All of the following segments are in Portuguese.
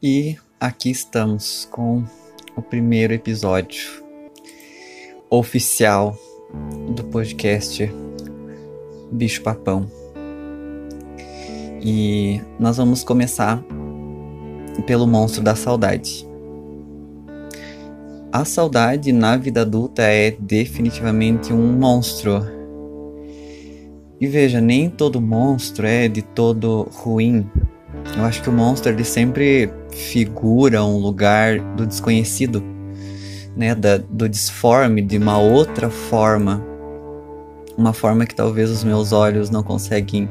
E aqui estamos com o primeiro episódio oficial do podcast Bicho Papão. E nós vamos começar pelo monstro da saudade. A saudade na vida adulta é definitivamente um monstro. E veja, nem todo monstro é de todo ruim. Eu acho que o monstro ele sempre figura um lugar do desconhecido, né, da, do disforme, de uma outra forma, uma forma que talvez os meus olhos não conseguem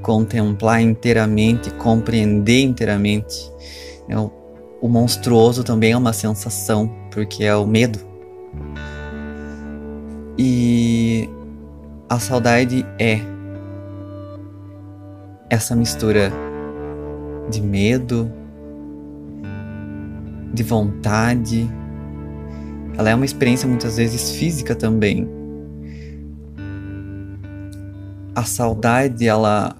contemplar inteiramente, compreender inteiramente. É, o, o monstruoso também é uma sensação, porque é o medo. E a saudade é essa mistura de medo, de vontade. Ela é uma experiência muitas vezes física também. A saudade, ela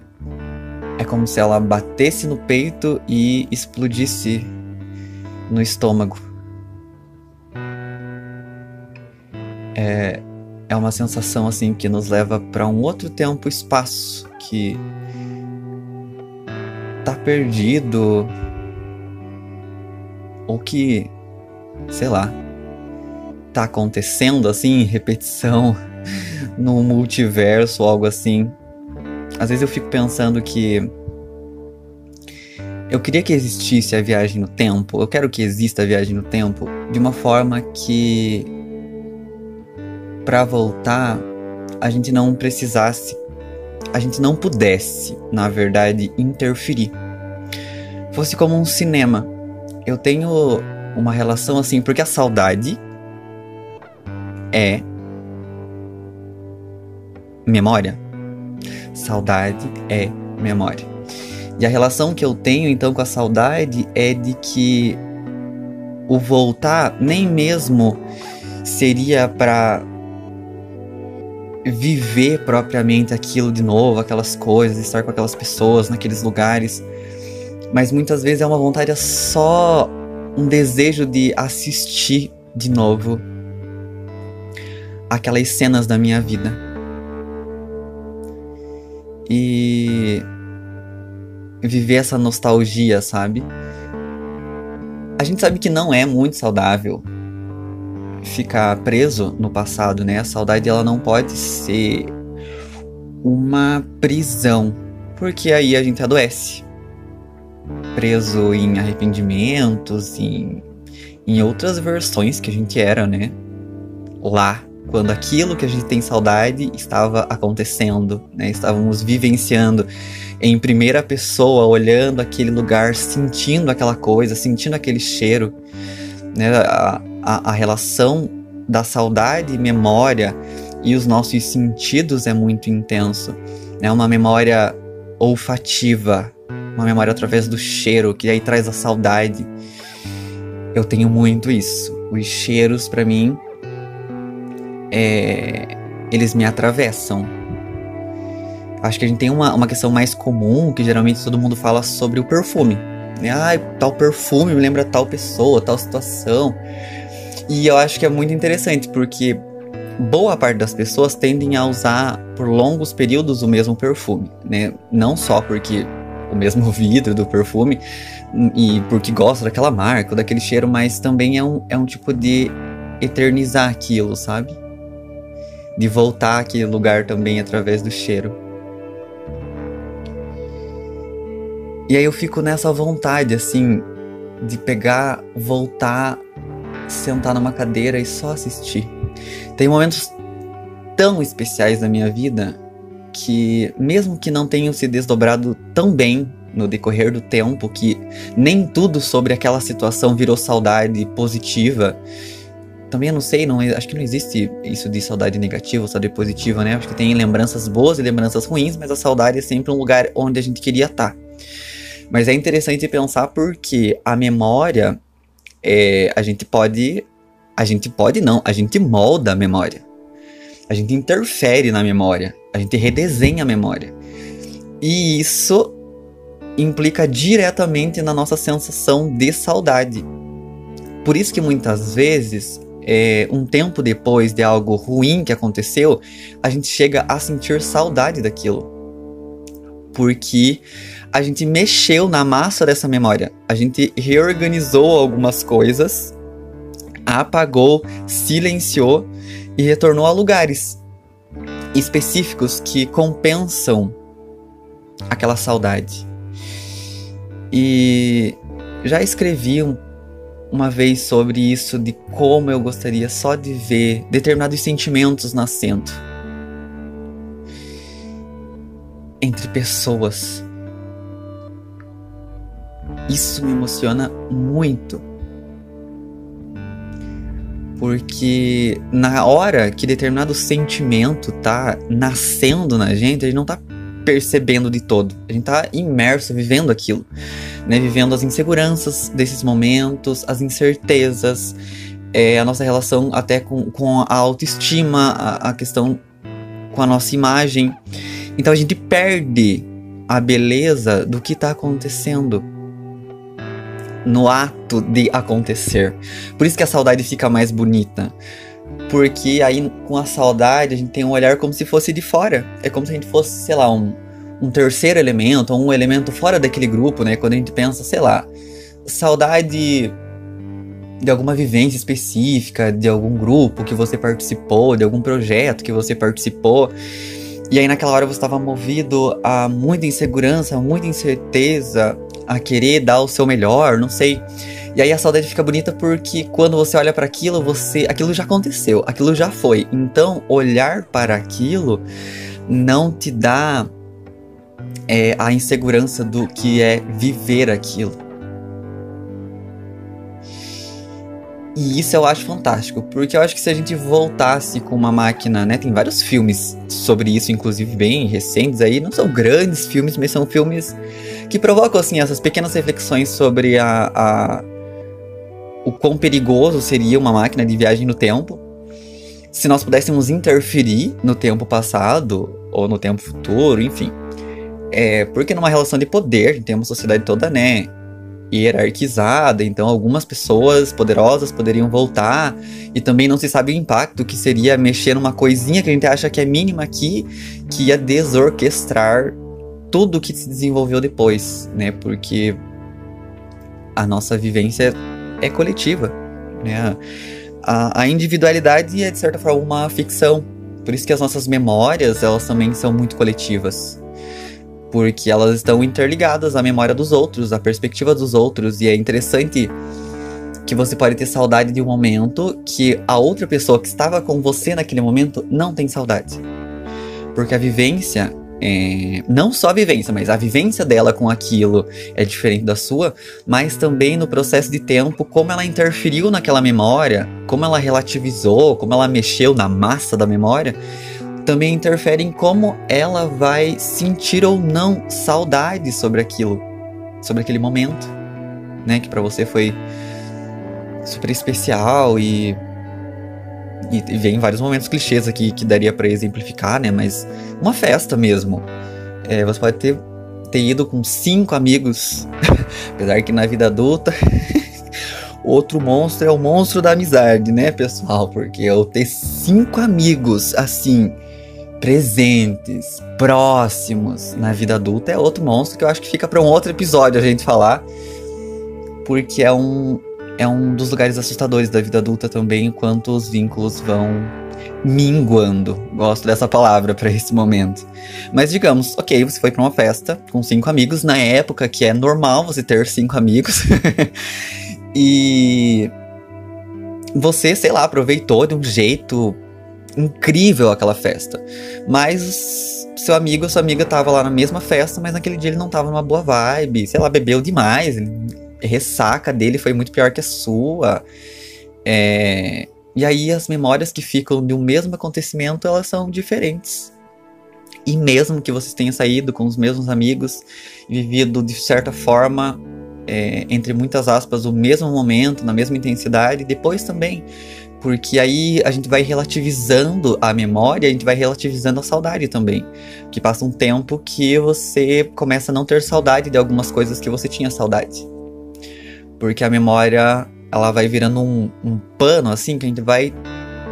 é como se ela batesse no peito e explodisse no estômago. É, é uma sensação assim que nos leva para um outro tempo, espaço que tá perdido ou que, sei lá, tá acontecendo assim repetição no multiverso algo assim. Às vezes eu fico pensando que eu queria que existisse a viagem no tempo, eu quero que exista a viagem no tempo de uma forma que para voltar a gente não precisasse a gente não pudesse, na verdade, interferir. Fosse como um cinema. Eu tenho uma relação assim, porque a saudade é memória. Saudade é memória. E a relação que eu tenho então com a saudade é de que o voltar nem mesmo seria para viver propriamente aquilo de novo, aquelas coisas, estar com aquelas pessoas naqueles lugares. Mas muitas vezes é uma vontade é só um desejo de assistir de novo aquelas cenas da minha vida. E viver essa nostalgia, sabe? A gente sabe que não é muito saudável ficar preso no passado, né? A saudade ela não pode ser uma prisão, porque aí a gente adoece. Preso em arrependimentos, em, em outras versões que a gente era, né? Lá, quando aquilo que a gente tem saudade estava acontecendo, né? Estávamos vivenciando em primeira pessoa, olhando aquele lugar, sentindo aquela coisa, sentindo aquele cheiro, né? A, a, a relação da saudade e memória e os nossos sentidos é muito intenso. É uma memória olfativa, uma memória através do cheiro, que aí traz a saudade. Eu tenho muito isso. Os cheiros, para mim, é... eles me atravessam. Acho que a gente tem uma, uma questão mais comum, que geralmente todo mundo fala sobre o perfume. Ah, tal perfume me lembra tal pessoa, tal situação. E eu acho que é muito interessante, porque boa parte das pessoas tendem a usar por longos períodos o mesmo perfume, né? Não só porque o mesmo vidro do perfume e porque gosta daquela marca daquele cheiro, mas também é um, é um tipo de eternizar aquilo, sabe? De voltar àquele lugar também através do cheiro. E aí eu fico nessa vontade, assim, de pegar, voltar sentar numa cadeira e só assistir. Tem momentos tão especiais na minha vida que, mesmo que não tenham se desdobrado tão bem no decorrer do tempo, que nem tudo sobre aquela situação virou saudade positiva. Também eu não sei, não, acho que não existe isso de saudade negativa ou saudade positiva, né? Acho que tem lembranças boas e lembranças ruins, mas a saudade é sempre um lugar onde a gente queria estar. Mas é interessante pensar porque a memória é, a gente pode. A gente pode não, a gente molda a memória. A gente interfere na memória. A gente redesenha a memória. E isso implica diretamente na nossa sensação de saudade. Por isso que muitas vezes, é, um tempo depois de algo ruim que aconteceu, a gente chega a sentir saudade daquilo. Porque a gente mexeu na massa dessa memória. A gente reorganizou algumas coisas, apagou, silenciou e retornou a lugares específicos que compensam aquela saudade. E já escrevi um, uma vez sobre isso, de como eu gostaria só de ver determinados sentimentos nascendo entre pessoas. Isso me emociona muito. Porque na hora que determinado sentimento tá nascendo na gente, a gente não tá percebendo de todo. A gente tá imerso, vivendo aquilo, né? Vivendo as inseguranças desses momentos, as incertezas, é, a nossa relação até com, com a autoestima, a, a questão com a nossa imagem. Então a gente perde a beleza do que tá acontecendo no ato de acontecer. Por isso que a saudade fica mais bonita. Porque aí com a saudade a gente tem um olhar como se fosse de fora. É como se a gente fosse, sei lá, um, um terceiro elemento, ou um elemento fora daquele grupo, né? Quando a gente pensa, sei lá, saudade de alguma vivência específica, de algum grupo que você participou, de algum projeto que você participou. E aí naquela hora você estava movido a muita insegurança, muita incerteza, a querer dar o seu melhor, não sei. E aí a saudade fica bonita porque quando você olha para aquilo, você, aquilo já aconteceu, aquilo já foi. Então, olhar para aquilo não te dá é, a insegurança do que é viver aquilo. E isso eu acho fantástico, porque eu acho que se a gente voltasse com uma máquina, né? Tem vários filmes sobre isso, inclusive bem recentes aí. Não são grandes filmes, mas são filmes que provocam, assim, essas pequenas reflexões sobre a, a o quão perigoso seria uma máquina de viagem no tempo. Se nós pudéssemos interferir no tempo passado ou no tempo futuro, enfim. É, porque numa relação de poder, a gente tem uma sociedade toda, né? Hierarquizada, então algumas pessoas poderosas poderiam voltar e também não se sabe o impacto que seria mexer numa coisinha que a gente acha que é mínima aqui, que ia desorquestrar tudo que se desenvolveu depois, né? Porque a nossa vivência é coletiva, né? A, a individualidade é de certa forma uma ficção, por isso que as nossas memórias elas também são muito coletivas porque elas estão interligadas à memória dos outros, à perspectiva dos outros, e é interessante que você pode ter saudade de um momento que a outra pessoa que estava com você naquele momento não tem saudade. Porque a vivência, é, não só a vivência, mas a vivência dela com aquilo é diferente da sua, mas também no processo de tempo, como ela interferiu naquela memória, como ela relativizou, como ela mexeu na massa da memória, também interfere em como ela vai sentir ou não saudade sobre aquilo, sobre aquele momento, né, que para você foi super especial e e, vem vários momentos clichês aqui que daria para exemplificar, né, mas uma festa mesmo. É, você pode ter ter ido com cinco amigos, apesar que na vida adulta outro monstro é o monstro da amizade, né, pessoal? Porque eu ter cinco amigos assim presentes, próximos na vida adulta é outro monstro que eu acho que fica para um outro episódio a gente falar, porque é um é um dos lugares assustadores da vida adulta também, enquanto os vínculos vão minguando. Gosto dessa palavra para esse momento. Mas digamos, ok, você foi para uma festa com cinco amigos na época que é normal você ter cinco amigos e você, sei lá, aproveitou de um jeito incrível aquela festa. Mas seu amigo sua amiga tava lá na mesma festa, mas naquele dia ele não tava numa boa vibe, sei lá, bebeu demais, a ressaca dele foi muito pior que a sua. É... E aí as memórias que ficam de um mesmo acontecimento, elas são diferentes. E mesmo que vocês tenham saído com os mesmos amigos vivido de certa forma, é, entre muitas aspas, o mesmo momento, na mesma intensidade, depois também Porque aí a gente vai relativizando a memória, a gente vai relativizando a saudade também. Que passa um tempo que você começa a não ter saudade de algumas coisas que você tinha saudade. Porque a memória, ela vai virando um, um pano, assim, que a gente vai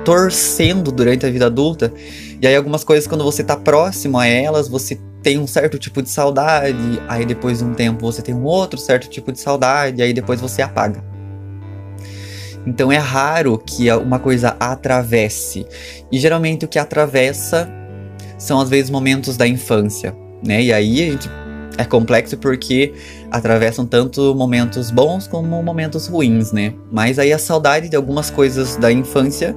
torcendo durante a vida adulta. E aí algumas coisas, quando você tá próximo a elas, você tem um certo tipo de saudade, aí depois de um tempo você tem um outro certo tipo de saudade, aí depois você apaga. Então é raro que uma coisa atravesse. E geralmente o que atravessa são às vezes momentos da infância, né? E aí a gente é complexo porque atravessam tanto momentos bons como momentos ruins, né? Mas aí a saudade de algumas coisas da infância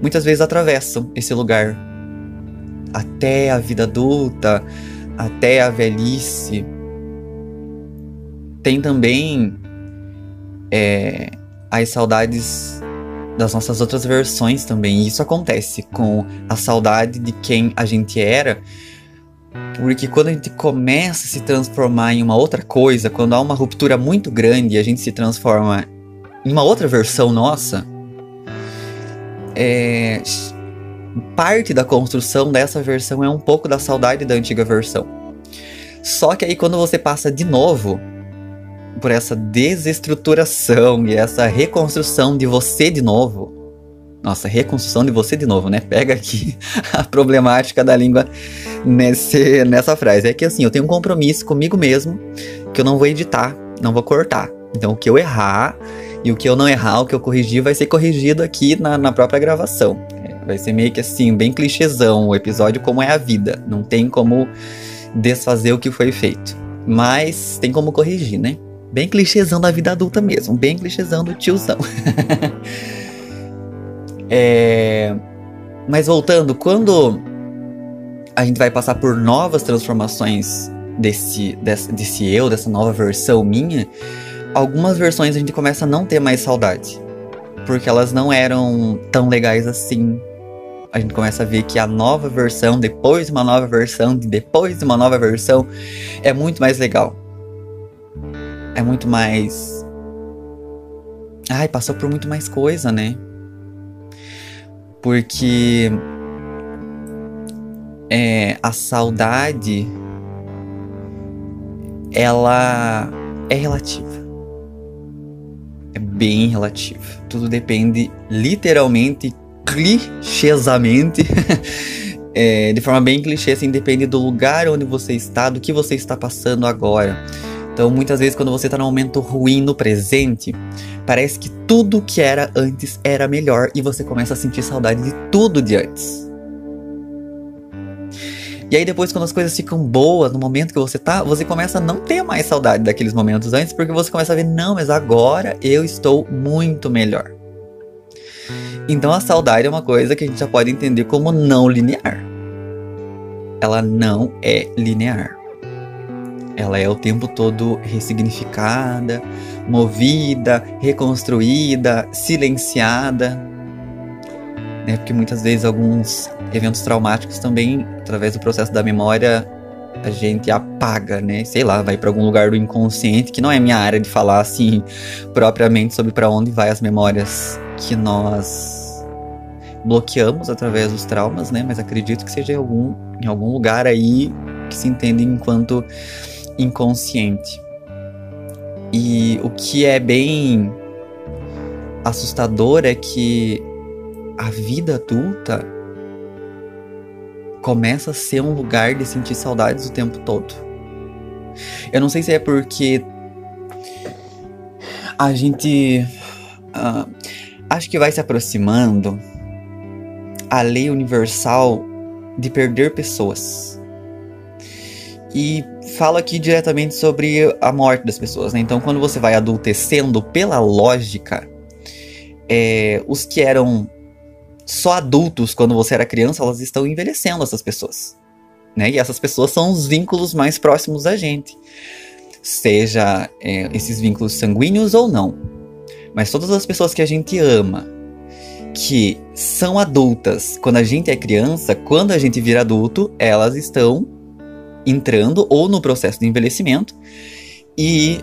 muitas vezes atravessam esse lugar até a vida adulta, até a velhice. Tem também é, as saudades das nossas outras versões também. E isso acontece com a saudade de quem a gente era. Porque quando a gente começa a se transformar em uma outra coisa, quando há uma ruptura muito grande e a gente se transforma em uma outra versão nossa, é, parte da construção dessa versão é um pouco da saudade da antiga versão. Só que aí quando você passa de novo por essa desestruturação e essa reconstrução de você de novo. Nossa, reconstrução de você de novo, né? Pega aqui a problemática da língua nesse, nessa frase. É que assim, eu tenho um compromisso comigo mesmo que eu não vou editar, não vou cortar. Então, o que eu errar e o que eu não errar, o que eu corrigir, vai ser corrigido aqui na, na própria gravação. É, vai ser meio que assim, bem clichêzão o episódio, como é a vida. Não tem como desfazer o que foi feito. Mas tem como corrigir, né? Bem clichêzão da vida adulta mesmo, bem clichêzão do tiozão. é... Mas voltando, quando a gente vai passar por novas transformações desse, desse, desse eu, dessa nova versão minha, algumas versões a gente começa a não ter mais saudade. Porque elas não eram tão legais assim. A gente começa a ver que a nova versão, depois de uma nova versão, de depois de uma nova versão, é muito mais legal é muito mais. Ai, passou por muito mais coisa, né? Porque é, a saudade ela é relativa. É bem relativa. Tudo depende literalmente, clichêsamente, é, de forma bem clichê, assim, depende do lugar onde você está, do que você está passando agora. Então, muitas vezes, quando você está num momento ruim no presente, parece que tudo que era antes era melhor e você começa a sentir saudade de tudo de antes. E aí depois quando as coisas ficam boas no momento que você tá, você começa a não ter mais saudade daqueles momentos antes, porque você começa a ver, não, mas agora eu estou muito melhor. Então a saudade é uma coisa que a gente já pode entender como não linear. Ela não é linear ela é o tempo todo ressignificada, movida, reconstruída, silenciada. Né? Porque muitas vezes alguns eventos traumáticos também, através do processo da memória, a gente apaga, né? Sei lá, vai para algum lugar do inconsciente, que não é minha área de falar assim propriamente sobre para onde vai as memórias que nós bloqueamos através dos traumas, né? Mas acredito que seja em algum, em algum lugar aí que se entende enquanto inconsciente. E o que é bem assustador é que a vida adulta começa a ser um lugar de sentir saudades o tempo todo. Eu não sei se é porque a gente uh, acho que vai se aproximando a lei universal de perder pessoas. E falo aqui diretamente sobre a morte das pessoas, né? Então, quando você vai adultecendo pela lógica, é, os que eram só adultos quando você era criança, elas estão envelhecendo essas pessoas. Né? E essas pessoas são os vínculos mais próximos da gente. Seja é, esses vínculos sanguíneos ou não. Mas todas as pessoas que a gente ama, que são adultas quando a gente é criança, quando a gente vira adulto, elas estão entrando ou no processo de envelhecimento e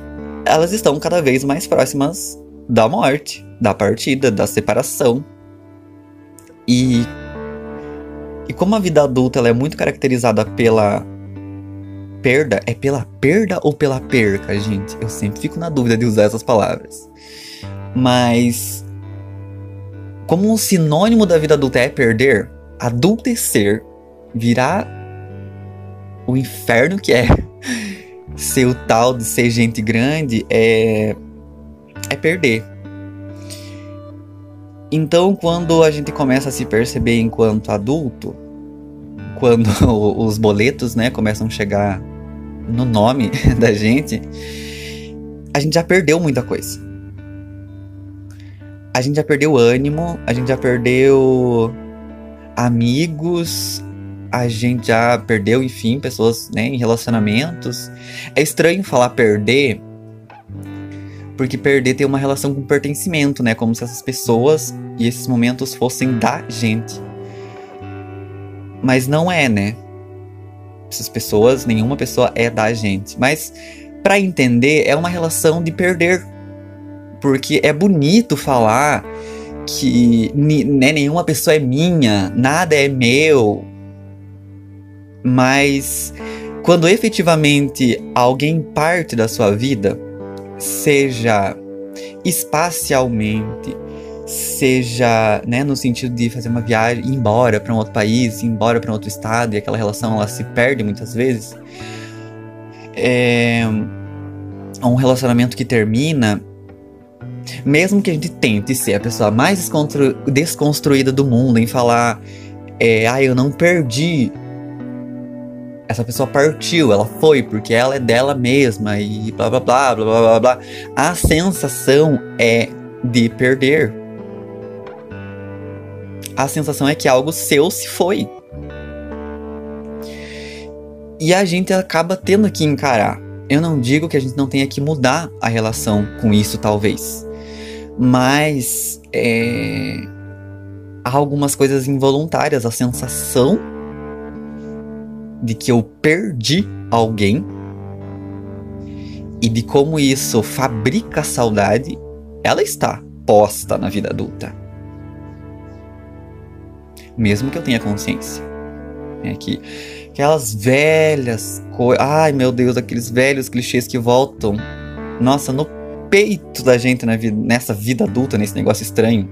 elas estão cada vez mais próximas da morte, da partida, da separação, E, e como a vida adulta ela é muito caracterizada pela perda, é pela perda ou pela perca, gente? Eu sempre fico na dúvida de usar essas palavras. Mas como um sinônimo da vida adulta é perder, adultecer virar o inferno que é ser o tal de ser gente grande é é perder. Então, quando a gente começa a se perceber enquanto adulto, quando os boletos, né, começam a chegar no nome da gente, a gente já perdeu muita coisa. A gente já perdeu ânimo, a gente já perdeu amigos, a gente já perdeu, enfim, pessoas né, em relacionamentos. É estranho falar perder, porque perder tem uma relação com pertencimento, né? Como se essas pessoas e esses momentos fossem da gente. Mas não é, né? Essas pessoas, nenhuma pessoa é da gente. Mas para entender, é uma relação de perder. Porque é bonito falar que né, nenhuma pessoa é minha, nada é meu. Mas quando efetivamente alguém parte da sua vida, seja espacialmente, seja né, no sentido de fazer uma viagem, ir embora para um outro país, ir embora para um outro estado, e aquela relação ela se perde muitas vezes. É um relacionamento que termina, mesmo que a gente tente ser a pessoa mais desconstruída do mundo em falar, é, ah, eu não perdi. Essa pessoa partiu, ela foi porque ela é dela mesma e blá blá blá blá blá blá. A sensação é de perder a sensação é que algo seu se foi. E a gente acaba tendo que encarar. Eu não digo que a gente não tenha que mudar a relação com isso, talvez. Mas é, há algumas coisas involuntárias. A sensação de que eu perdi alguém e de como isso fabrica saudade, ela está posta na vida adulta mesmo que eu tenha consciência. É que aquelas velhas coisas. Ai meu Deus, aqueles velhos clichês que voltam. Nossa, no peito da gente na vida, nessa vida adulta, nesse negócio estranho.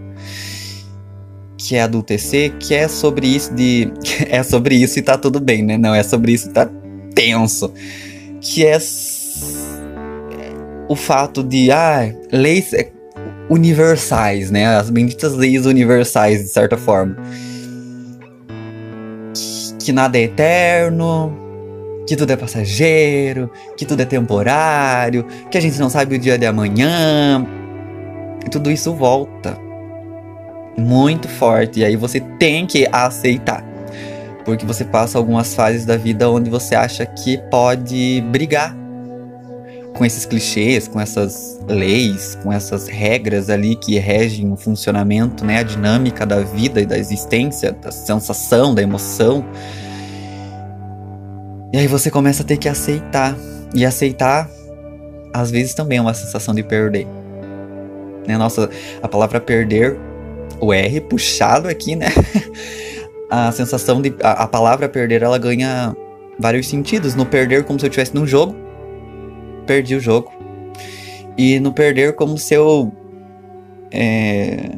Que é adultecer, que é sobre isso de. É sobre isso e tá tudo bem, né? Não, é sobre isso e tá tenso. Que é o fato de. Ah, leis universais, né? As benditas leis universais, de certa forma que nada é eterno, que tudo é passageiro, que tudo é temporário, que a gente não sabe o dia de amanhã. E tudo isso volta muito forte e aí você tem que aceitar. Porque você passa algumas fases da vida onde você acha que pode brigar com esses clichês, com essas leis, com essas regras ali que regem o funcionamento, né, a dinâmica da vida e da existência, da sensação, da emoção. E aí você começa a ter que aceitar. E aceitar, às vezes, também é uma sensação de perder. Né? Nossa, a palavra perder, o R puxado aqui, né? a sensação de. A, a palavra perder, ela ganha vários sentidos. No perder, como se eu estivesse num jogo perdi o jogo. E no perder, como se eu é,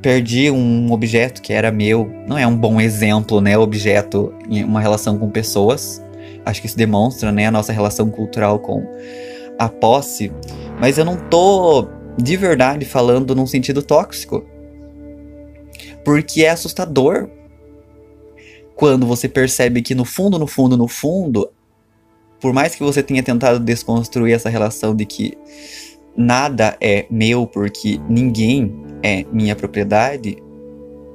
perdi um objeto que era meu. Não é um bom exemplo, né? Objeto em uma relação com pessoas. Acho que isso demonstra, né, a nossa relação cultural com a posse. Mas eu não tô de verdade falando num sentido tóxico. Porque é assustador quando você percebe que no fundo, no fundo, no fundo, por mais que você tenha tentado desconstruir essa relação de que nada é meu porque ninguém é minha propriedade,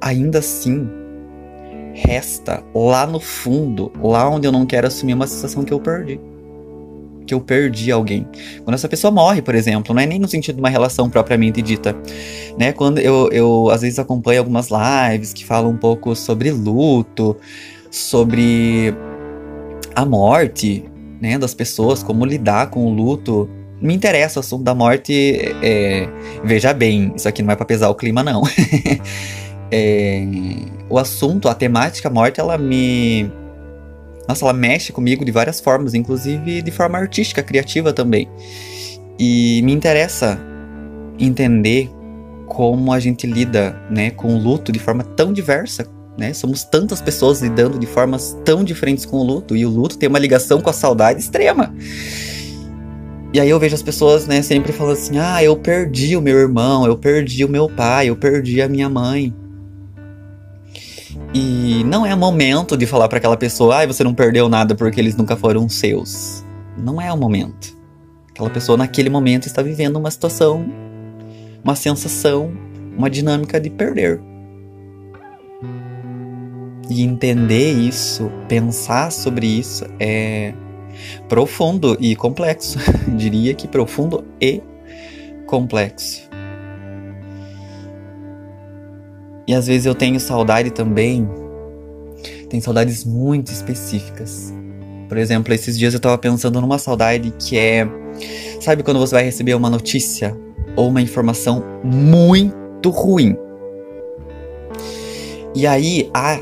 ainda assim resta lá no fundo, lá onde eu não quero assumir uma sensação que eu perdi. Que eu perdi alguém. Quando essa pessoa morre, por exemplo, não é nem no sentido de uma relação propriamente dita. Né? Quando eu, eu às vezes acompanho algumas lives que falam um pouco sobre luto, sobre a morte, né, das pessoas, como lidar com o luto. Me interessa o assunto da morte. É, veja bem, isso aqui não é para pesar o clima, não. é, o assunto, a temática morte, ela me. Nossa, ela mexe comigo de várias formas, inclusive de forma artística, criativa também. E me interessa entender como a gente lida né, com o luto de forma tão diversa. Né? Somos tantas pessoas lidando de formas tão diferentes com o luto, e o luto tem uma ligação com a saudade extrema. E aí eu vejo as pessoas, né, sempre falando assim: "Ah, eu perdi o meu irmão, eu perdi o meu pai, eu perdi a minha mãe". E não é momento de falar para aquela pessoa: "Ah, você não perdeu nada porque eles nunca foram seus". Não é o momento. Aquela pessoa naquele momento está vivendo uma situação, uma sensação, uma dinâmica de perder. E entender isso, pensar sobre isso é profundo e complexo. Diria que profundo e complexo. E às vezes eu tenho saudade também. Tem saudades muito específicas. Por exemplo, esses dias eu tava pensando numa saudade que é. Sabe quando você vai receber uma notícia ou uma informação muito ruim? E aí a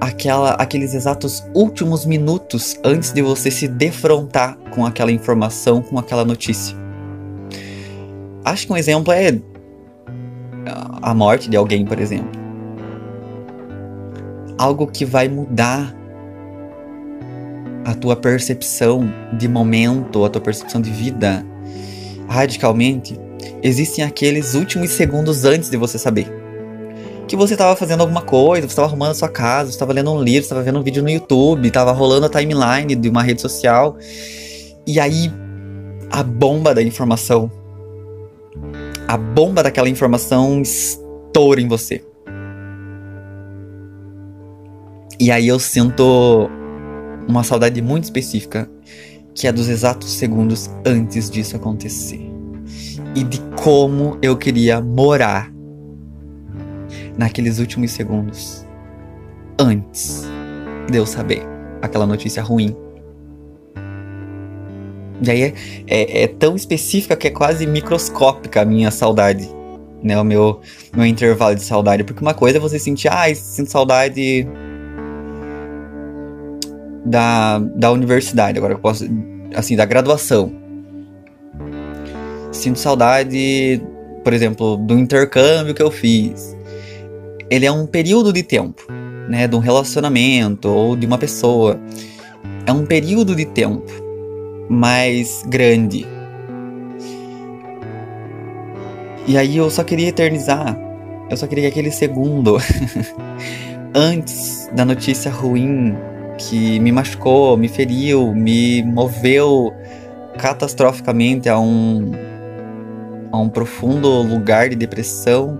aquela, aqueles exatos últimos minutos antes de você se defrontar com aquela informação, com aquela notícia. Acho que um exemplo é a morte de alguém, por exemplo. Algo que vai mudar a tua percepção de momento, a tua percepção de vida radicalmente. Existem aqueles últimos segundos antes de você saber que você estava fazendo alguma coisa, você estava arrumando a sua casa, estava lendo um livro, estava vendo um vídeo no YouTube, estava rolando a timeline de uma rede social. E aí a bomba da informação, a bomba daquela informação estoura em você. E aí eu sinto uma saudade muito específica, que é dos exatos segundos antes disso acontecer. E de como eu queria morar naqueles últimos segundos, antes de eu saber aquela notícia ruim. E aí é, é, é, tão específica que é quase microscópica a minha saudade, né? O meu, meu intervalo de saudade. Porque uma coisa é você sentir, ah, sinto saudade da, da universidade, agora eu posso, assim, da graduação. Sinto saudade, por exemplo, do intercâmbio que eu fiz ele é um período de tempo, né, de um relacionamento ou de uma pessoa. É um período de tempo mais grande. E aí eu só queria eternizar. Eu só queria que aquele segundo antes da notícia ruim que me machucou, me feriu, me moveu catastroficamente a um a um profundo lugar de depressão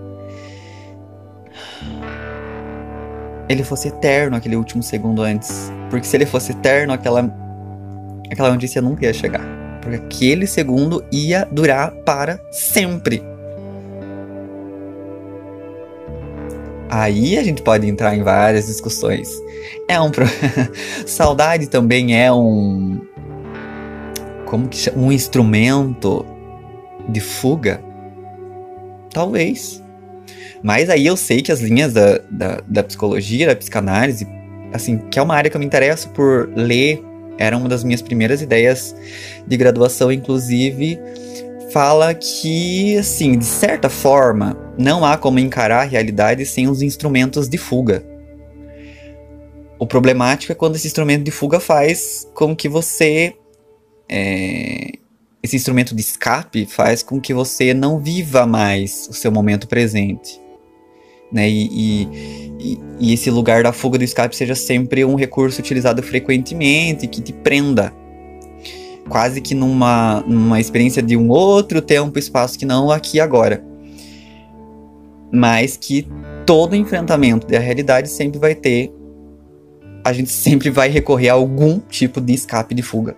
ele fosse eterno aquele último segundo antes. Porque se ele fosse eterno, aquela, aquela notícia nunca ia chegar. Porque aquele segundo ia durar para sempre. Aí a gente pode entrar em várias discussões. É um pro... saudade também é um como que chama? um instrumento de fuga? Talvez. Mas aí eu sei que as linhas da, da, da psicologia, da psicanálise, assim, que é uma área que eu me interesso por ler, era uma das minhas primeiras ideias de graduação, inclusive, fala que, assim, de certa forma, não há como encarar a realidade sem os instrumentos de fuga. O problemático é quando esse instrumento de fuga faz com que você. É, esse instrumento de escape faz com que você não viva mais o seu momento presente né? E, e, e, esse lugar da fuga do escape seja sempre um recurso utilizado frequentemente, que te prenda. Quase que numa, numa experiência de um outro tempo, espaço que não aqui agora. Mas que todo enfrentamento da realidade sempre vai ter. A gente sempre vai recorrer a algum tipo de escape de fuga.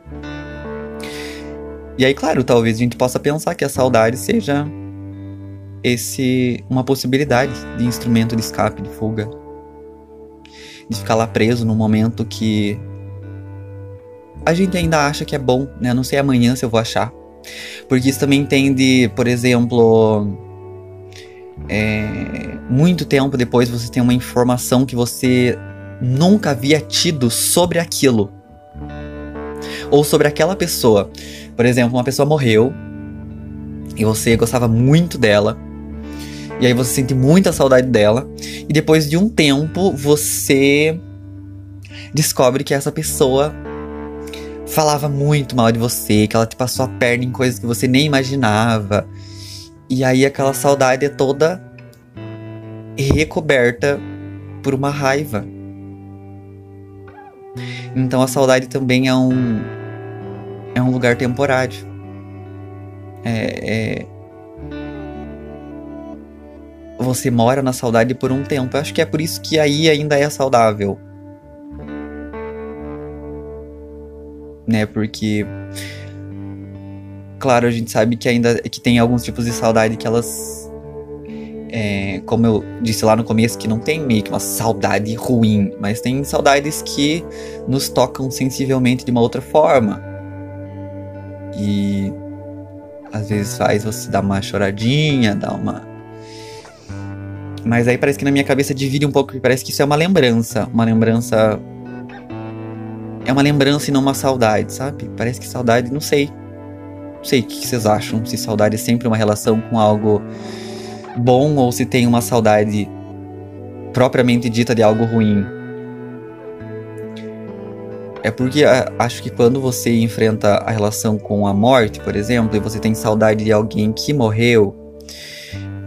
E aí, claro, talvez a gente possa pensar que a saudade seja esse uma possibilidade de instrumento de escape, de fuga, de ficar lá preso no momento que a gente ainda acha que é bom, né? Não sei amanhã se eu vou achar. Porque isso também tende, por exemplo, é, muito tempo depois você tem uma informação que você nunca havia tido sobre aquilo. Ou sobre aquela pessoa. Por exemplo, uma pessoa morreu e você gostava muito dela. E aí você sente muita saudade dela. E depois de um tempo você descobre que essa pessoa falava muito mal de você, que ela te passou a perna em coisas que você nem imaginava. E aí aquela saudade é toda recoberta por uma raiva. Então a saudade também é um é um lugar temporário. É, é... Você mora na saudade por um tempo. Eu acho que é por isso que aí ainda é saudável. Né? Porque claro, a gente sabe que ainda que tem alguns tipos de saudade que elas é, como eu disse lá no começo, que não tem meio que uma saudade ruim, mas tem saudades que nos tocam sensivelmente de uma outra forma. E às vezes faz você dar uma choradinha, dar uma. Mas aí parece que na minha cabeça divide um pouco, parece que isso é uma lembrança. Uma lembrança. É uma lembrança e não uma saudade, sabe? Parece que saudade, não sei. Não sei o que vocês acham, se saudade é sempre uma relação com algo bom ou se tem uma saudade propriamente dita de algo ruim. É porque acho que quando você enfrenta a relação com a morte, por exemplo, e você tem saudade de alguém que morreu,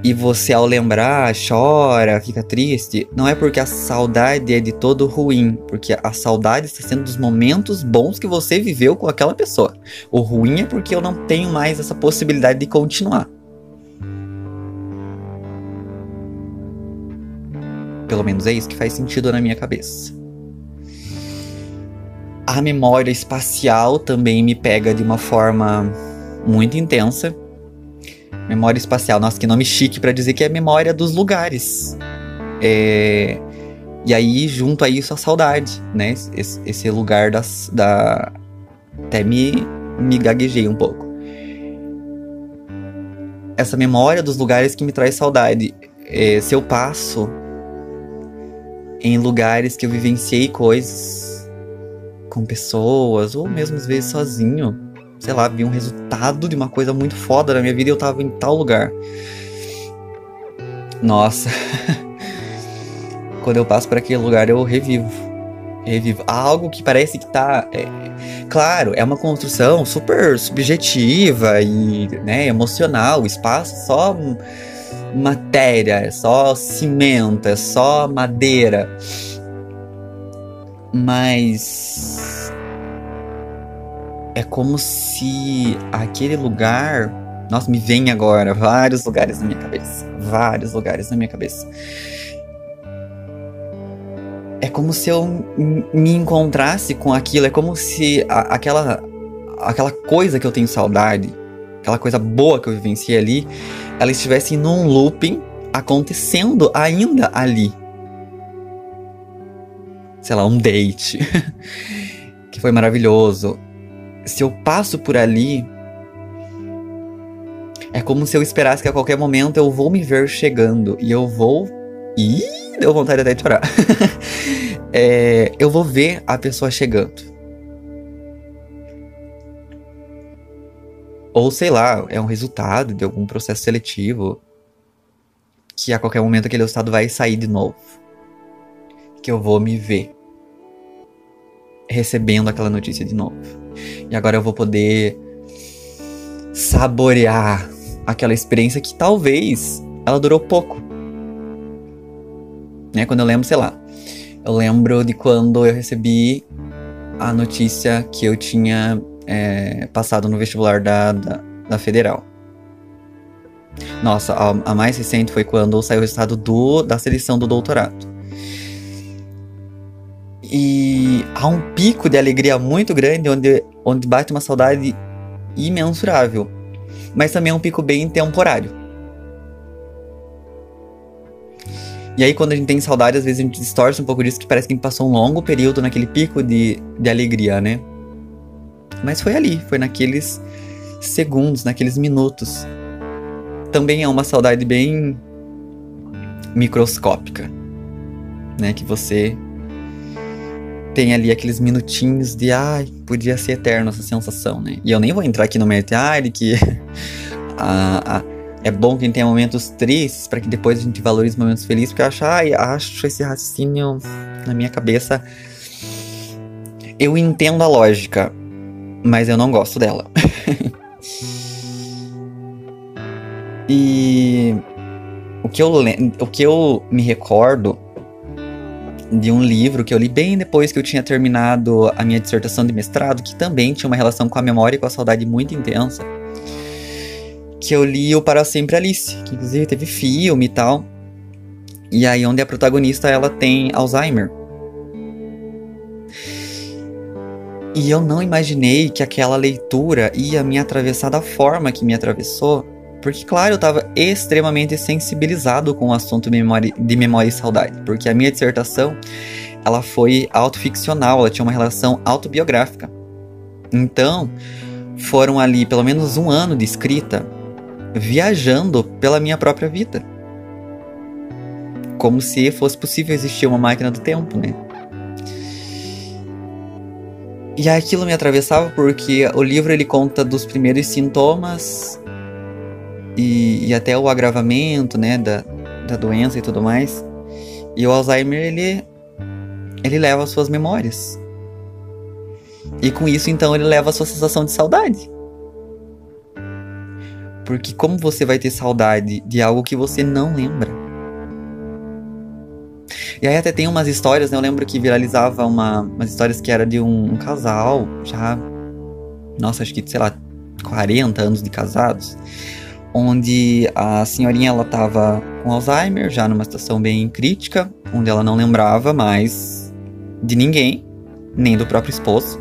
e você ao lembrar chora, fica triste, não é porque a saudade é de todo ruim, porque a saudade está sendo dos momentos bons que você viveu com aquela pessoa. O ruim é porque eu não tenho mais essa possibilidade de continuar. Pelo menos é isso que faz sentido na minha cabeça. A memória espacial também me pega de uma forma muito intensa. Memória espacial, nossa, que nome chique para dizer que é memória dos lugares. É... E aí, junto a isso, a saudade, né? Esse, esse lugar das, da. Até me, me gaguejei um pouco. Essa memória dos lugares que me traz saudade. É, se eu passo em lugares que eu vivenciei coisas com pessoas, ou mesmo às vezes sozinho. Sei lá, vi um resultado de uma coisa muito foda na minha vida e eu tava em tal lugar. Nossa. Quando eu passo por aquele lugar, eu revivo. Revivo. Algo que parece que tá. É, claro, é uma construção super subjetiva e né, emocional. O espaço só matéria, é só cimento, é só madeira. Mas é como se aquele lugar, nossa, me vem agora vários lugares na minha cabeça, vários lugares na minha cabeça. É como se eu me encontrasse com aquilo, é como se a, aquela aquela coisa que eu tenho saudade, aquela coisa boa que eu vivenciei ali, ela estivesse num looping acontecendo ainda ali. Sei lá, um date que foi maravilhoso. Se eu passo por ali, é como se eu esperasse que a qualquer momento eu vou me ver chegando e eu vou. Ih, deu vontade até de chorar. é, eu vou ver a pessoa chegando. Ou sei lá, é um resultado de algum processo seletivo que a qualquer momento aquele resultado vai sair de novo. Que eu vou me ver recebendo aquela notícia de novo. E agora eu vou poder saborear aquela experiência que talvez ela durou pouco. Né? Quando eu lembro, sei lá, eu lembro de quando eu recebi a notícia que eu tinha é, passado no vestibular da, da, da Federal. Nossa, a, a, mais recente foi quando saiu o resultado do, da seleção do doutorado. E há um pico de alegria muito grande onde, onde bate uma saudade imensurável. Mas também é um pico bem temporário. E aí, quando a gente tem saudade, às vezes a gente distorce um pouco disso, que parece que a gente passou um longo período naquele pico de, de alegria, né? Mas foi ali, foi naqueles segundos, naqueles minutos. Também é uma saudade bem microscópica, né? Que você tem ali aqueles minutinhos de ai, podia ser eterno essa sensação, né? E eu nem vou entrar aqui no mérito, de que a, a, é bom que a gente tenha momentos tristes para que depois a gente valorize momentos felizes, porque eu acho, ai, acho esse raciocínio na minha cabeça. Eu entendo a lógica, mas eu não gosto dela. e o que, eu, o que eu me recordo de um livro que eu li bem depois que eu tinha terminado a minha dissertação de mestrado, que também tinha uma relação com a memória e com a saudade muito intensa. Que eu li o Para Sempre Alice, que inclusive teve filme e tal. E aí, onde a protagonista ela tem Alzheimer. E eu não imaginei que aquela leitura ia me atravessar da forma que me atravessou, porque, claro, eu estava extremamente sensibilizado com o assunto de memória, e saudade, porque a minha dissertação ela foi autoficcional, ela tinha uma relação autobiográfica. Então, foram ali pelo menos um ano de escrita viajando pela minha própria vida. Como se fosse possível existir uma máquina do tempo, né? E aquilo me atravessava porque o livro ele conta dos primeiros sintomas e, e até o agravamento, né, da, da doença e tudo mais. E o Alzheimer, ele, ele leva as suas memórias. E com isso, então, ele leva a sua sensação de saudade. Porque como você vai ter saudade de algo que você não lembra? E aí até tem umas histórias, né? Eu lembro que viralizava uma, umas histórias que era de um, um casal, já... Nossa, acho que, sei lá, 40 anos de casados onde a senhorinha ela estava com Alzheimer, já numa situação bem crítica, onde ela não lembrava mais de ninguém, nem do próprio esposo.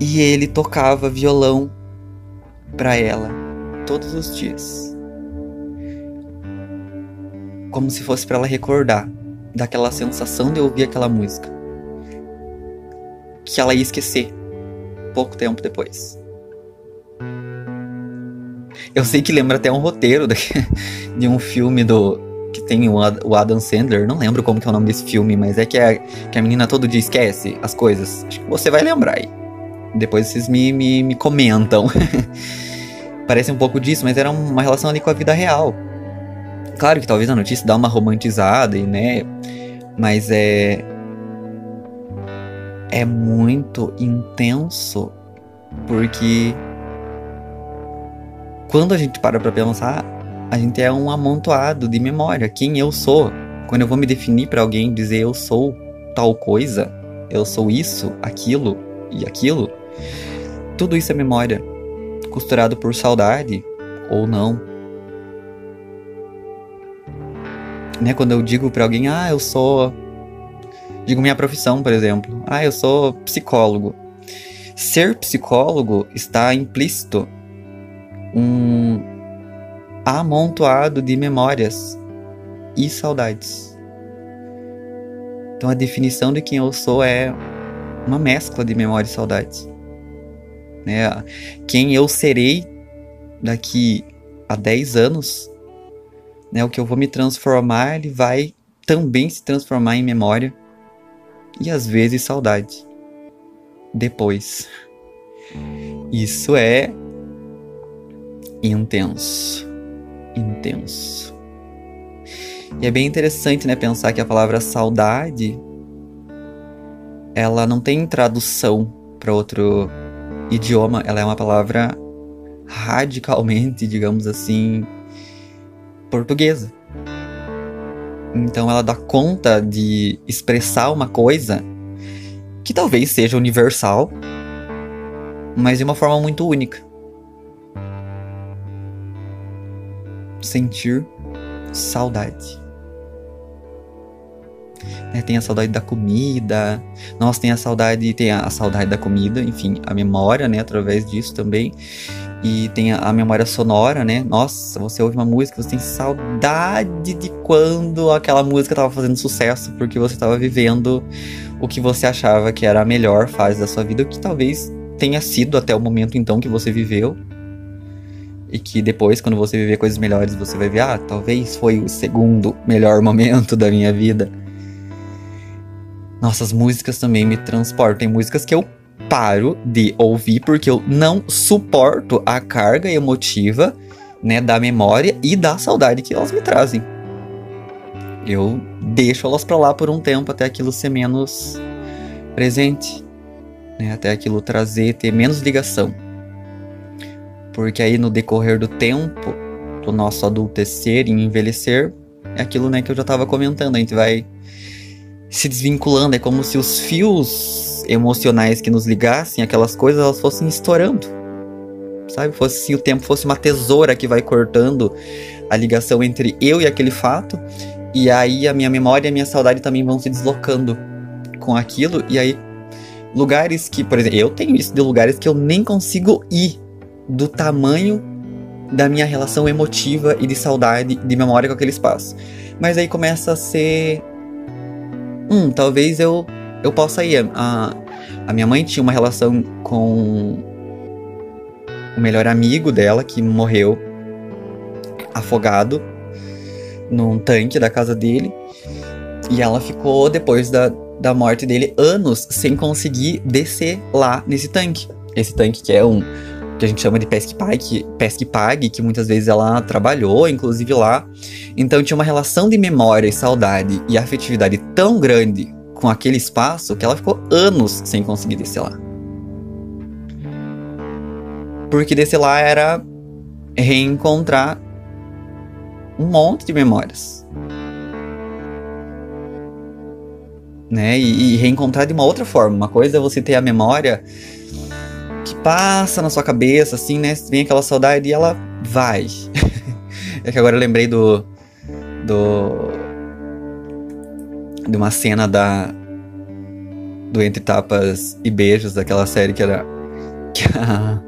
E ele tocava violão para ela todos os dias. Como se fosse para ela recordar daquela sensação de ouvir aquela música. Que ela ia esquecer pouco tempo depois. Eu sei que lembra até um roteiro de, de um filme do. que tem o Adam Sandler. Não lembro como que é o nome desse filme, mas é que a, que a menina todo dia esquece as coisas. Acho que você vai lembrar aí. Depois vocês me, me, me comentam. Parece um pouco disso, mas era uma relação ali com a vida real. Claro que talvez a notícia dá uma romantizada, né? Mas é. É muito intenso. Porque quando a gente para pra pensar, a gente é um amontoado de memória. Quem eu sou. Quando eu vou me definir para alguém, dizer eu sou tal coisa, eu sou isso, aquilo e aquilo, tudo isso é memória, costurado por saudade ou não. Né, quando eu digo para alguém, ah, eu sou. Digo minha profissão, por exemplo. Ah, eu sou psicólogo. Ser psicólogo está implícito um amontoado de memórias e saudades. Então a definição de quem eu sou é uma mescla de memória e saudades. Né? Quem eu serei daqui a 10 anos, né? o que eu vou me transformar, ele vai também se transformar em memória e às vezes saudade. Depois. Isso é intenso. Intenso. E é bem interessante, né, pensar que a palavra saudade ela não tem tradução para outro idioma, ela é uma palavra radicalmente, digamos assim, portuguesa. Então ela dá conta de expressar uma coisa que talvez seja universal, mas de uma forma muito única. Sentir saudade. É, tem a saudade da comida, nós tem a saudade, tem a, a, saudade da comida, enfim, a memória, né, através disso também. E tem a, a, memória sonora, né? Nossa, você ouve uma música, você tem saudade de quando aquela música estava fazendo sucesso, porque você estava vivendo o que você achava que era a melhor fase da sua vida, o que talvez tenha sido até o momento então que você viveu, e que depois, quando você viver coisas melhores, você vai ver, ah, talvez foi o segundo melhor momento da minha vida. Nossas músicas também me transportam. Tem músicas que eu paro de ouvir porque eu não suporto a carga emotiva, né, da memória e da saudade que elas me trazem. Eu deixo elas para lá por um tempo até aquilo ser menos presente, né, até aquilo trazer, ter menos ligação. Porque aí no decorrer do tempo, do nosso adultecer e envelhecer, é aquilo né, que eu já estava comentando, a gente vai se desvinculando, é como se os fios emocionais que nos ligassem, aquelas coisas, elas fossem estourando. Sabe? Fosse assim, o tempo fosse uma tesoura que vai cortando a ligação entre eu e aquele fato, e aí a minha memória e a minha saudade também vão se deslocando com aquilo, e aí lugares que, por exemplo, eu tenho isso de lugares que eu nem consigo ir do tamanho da minha relação emotiva e de saudade, de memória com aquele espaço. Mas aí começa a ser. Hum, talvez eu, eu possa ir. A, a minha mãe tinha uma relação com o melhor amigo dela que morreu afogado num tanque da casa dele. E ela ficou, depois da, da morte dele, anos sem conseguir descer lá nesse tanque. Esse tanque que é um, que a gente chama de pesque pague, pesque pague, que muitas vezes ela trabalhou, inclusive lá. Então tinha uma relação de memória e saudade e afetividade tão grande com aquele espaço que ela ficou anos sem conseguir descer lá. Porque descer lá era reencontrar um monte de memórias. Né? E, e reencontrar de uma outra forma. Uma coisa é você ter a memória que passa na sua cabeça, assim, né? Vem aquela saudade e ela vai. é que agora eu lembrei do. do. de uma cena da. do Entre Tapas e Beijos, daquela série que era. que a.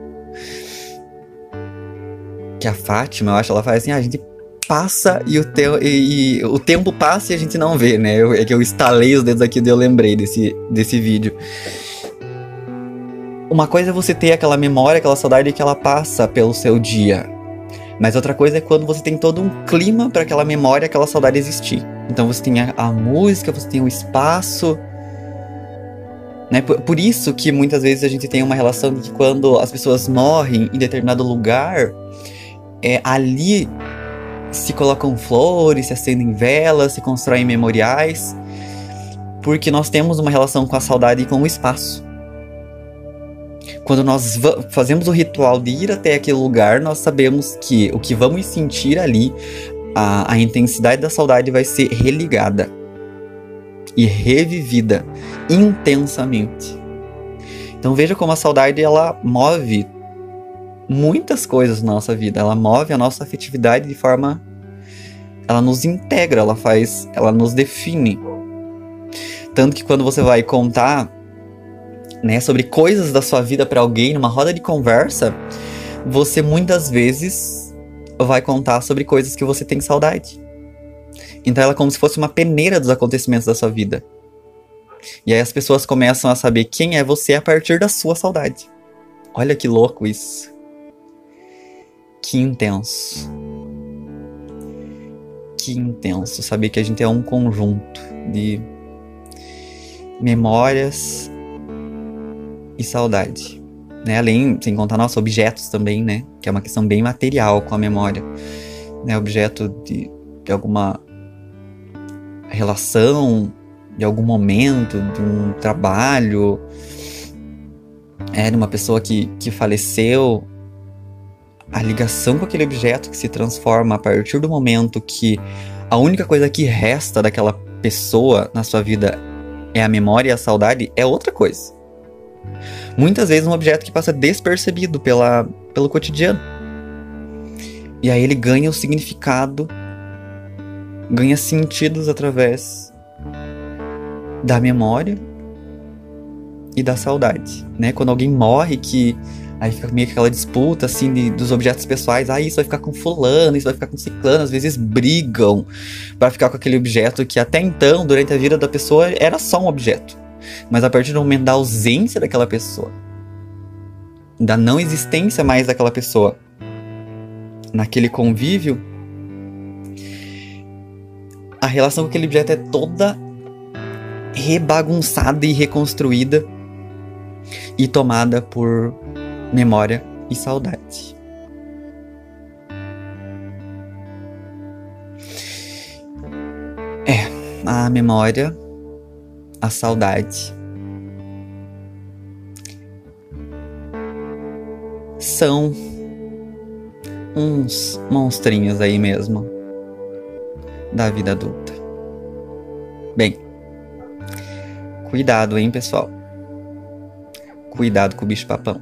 que a Fátima, eu acho, ela faz assim, ah, a gente passa e o, te e, e, o tempo passa e a gente não vê, né? Eu, é que eu estalei os dedos aqui e eu lembrei desse, desse vídeo. Uma coisa é você ter aquela memória, aquela saudade que ela passa pelo seu dia. Mas outra coisa é quando você tem todo um clima para aquela memória, aquela saudade existir. Então você tem a, a música, você tem o espaço. Né? Por, por, isso que muitas vezes a gente tem uma relação de que quando as pessoas morrem em determinado lugar, é ali se colocam flores, se acendem velas, se constroem memoriais, porque nós temos uma relação com a saudade e com o espaço. Quando nós fazemos o ritual de ir até aquele lugar, nós sabemos que o que vamos sentir ali, a, a intensidade da saudade vai ser religada e revivida intensamente. Então veja como a saudade ela move muitas coisas na nossa vida. Ela move a nossa afetividade de forma ela nos integra, ela faz, ela nos define. Tanto que quando você vai contar né, sobre coisas da sua vida para alguém numa roda de conversa, você muitas vezes vai contar sobre coisas que você tem saudade. Então ela é como se fosse uma peneira dos acontecimentos da sua vida. E aí as pessoas começam a saber quem é você a partir da sua saudade. Olha que louco isso. Que intenso. Que intenso saber que a gente é um conjunto de memórias e saudade. Né? Além, sem contar nossos objetos também, né? Que é uma questão bem material com a memória. Né? Objeto de, de alguma relação, de algum momento, de um trabalho, é, de uma pessoa que, que faleceu. A ligação com aquele objeto que se transforma a partir do momento que a única coisa que resta daquela pessoa na sua vida é a memória e a saudade é outra coisa. Muitas vezes um objeto que passa despercebido pela, pelo cotidiano. E aí ele ganha o significado, ganha sentidos através da memória e da saudade, né? Quando alguém morre que aí fica meio que aquela disputa assim de, dos objetos pessoais, ah, isso vai ficar com fulano, isso vai ficar com ciclano, às vezes brigam para ficar com aquele objeto que até então, durante a vida da pessoa, era só um objeto. Mas a partir do momento da ausência daquela pessoa, da não existência mais daquela pessoa, naquele convívio, a relação com aquele objeto é toda rebagunçada e reconstruída e tomada por memória e saudade. É, a memória, a saudade são uns monstrinhos aí mesmo da vida adulta. Bem, cuidado, hein, pessoal? Cuidado com o bicho papão.